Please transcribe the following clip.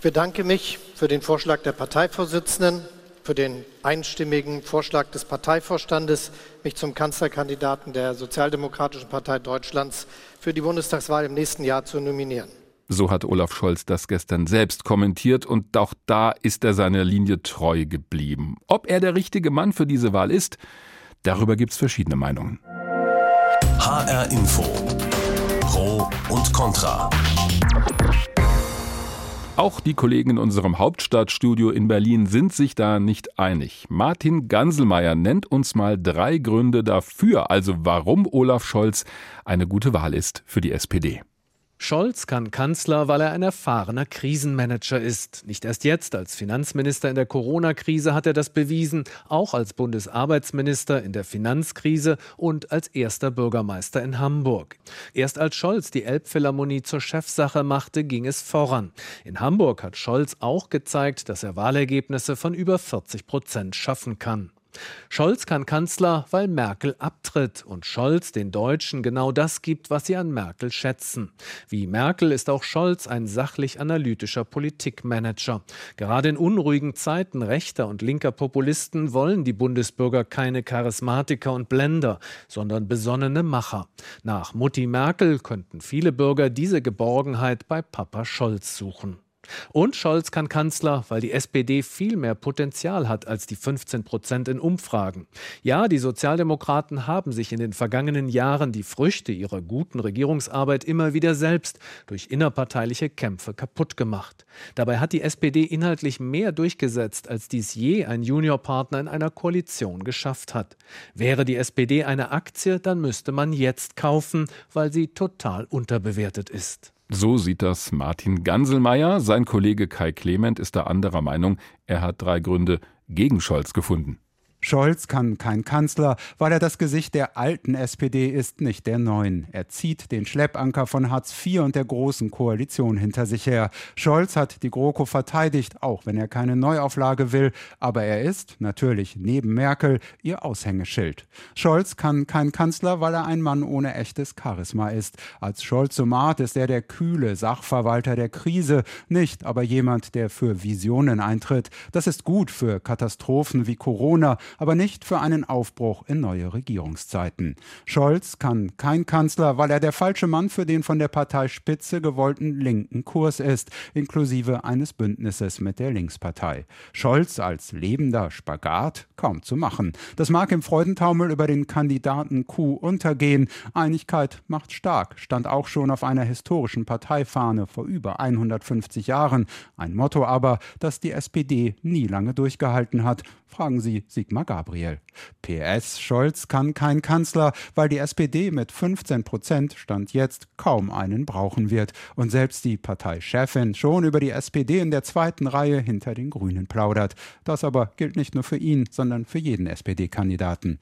Ich bedanke mich für den Vorschlag der Parteivorsitzenden, für den einstimmigen Vorschlag des Parteivorstandes, mich zum Kanzlerkandidaten der Sozialdemokratischen Partei Deutschlands für die Bundestagswahl im nächsten Jahr zu nominieren. So hat Olaf Scholz das gestern selbst kommentiert und auch da ist er seiner Linie treu geblieben. Ob er der richtige Mann für diese Wahl ist, darüber gibt es verschiedene Meinungen. HR Info. Pro und Contra. Auch die Kollegen in unserem Hauptstadtstudio in Berlin sind sich da nicht einig. Martin Ganselmeier nennt uns mal drei Gründe dafür, also warum Olaf Scholz eine gute Wahl ist für die SPD. Scholz kann Kanzler, weil er ein erfahrener Krisenmanager ist. Nicht erst jetzt als Finanzminister in der Corona-Krise hat er das bewiesen, auch als Bundesarbeitsminister in der Finanzkrise und als erster Bürgermeister in Hamburg. Erst als Scholz die Elbphilharmonie zur Chefsache machte, ging es voran. In Hamburg hat Scholz auch gezeigt, dass er Wahlergebnisse von über 40 Prozent schaffen kann. Scholz kann Kanzler, weil Merkel abtritt und Scholz den Deutschen genau das gibt, was sie an Merkel schätzen. Wie Merkel ist auch Scholz ein sachlich analytischer Politikmanager. Gerade in unruhigen Zeiten rechter und linker Populisten wollen die Bundesbürger keine Charismatiker und Blender, sondern besonnene Macher. Nach Mutti Merkel könnten viele Bürger diese Geborgenheit bei Papa Scholz suchen. Und Scholz kann Kanzler, weil die SPD viel mehr Potenzial hat als die 15 Prozent in Umfragen. Ja, die Sozialdemokraten haben sich in den vergangenen Jahren die Früchte ihrer guten Regierungsarbeit immer wieder selbst durch innerparteiliche Kämpfe kaputt gemacht. Dabei hat die SPD inhaltlich mehr durchgesetzt, als dies je ein Juniorpartner in einer Koalition geschafft hat. Wäre die SPD eine Aktie, dann müsste man jetzt kaufen, weil sie total unterbewertet ist. So sieht das Martin Ganselmeier. Sein Kollege Kai Clement ist da anderer Meinung. Er hat drei Gründe gegen Scholz gefunden. Scholz kann kein Kanzler, weil er das Gesicht der alten SPD ist, nicht der neuen. Er zieht den Schleppanker von Hartz IV und der Großen Koalition hinter sich her. Scholz hat die GroKo verteidigt, auch wenn er keine Neuauflage will, aber er ist, natürlich neben Merkel, ihr Aushängeschild. Scholz kann kein Kanzler, weil er ein Mann ohne echtes Charisma ist. Als Scholzomat ist er der kühle Sachverwalter der Krise, nicht aber jemand, der für Visionen eintritt. Das ist gut für Katastrophen wie Corona, aber nicht für einen Aufbruch in neue Regierungszeiten. Scholz kann kein Kanzler, weil er der falsche Mann für den von der Parteispitze gewollten linken Kurs ist, inklusive eines Bündnisses mit der Linkspartei. Scholz als lebender Spagat kaum zu machen. Das mag im Freudentaumel über den Kandidaten Q untergehen. Einigkeit macht stark, stand auch schon auf einer historischen Parteifahne vor über 150 Jahren. Ein Motto aber, das die SPD nie lange durchgehalten hat. Fragen Sie Sigmar Gabriel. PS Scholz kann kein Kanzler, weil die SPD mit 15 Prozent Stand jetzt kaum einen brauchen wird und selbst die Parteichefin schon über die SPD in der zweiten Reihe hinter den Grünen plaudert. Das aber gilt nicht nur für ihn, sondern für jeden SPD-Kandidaten.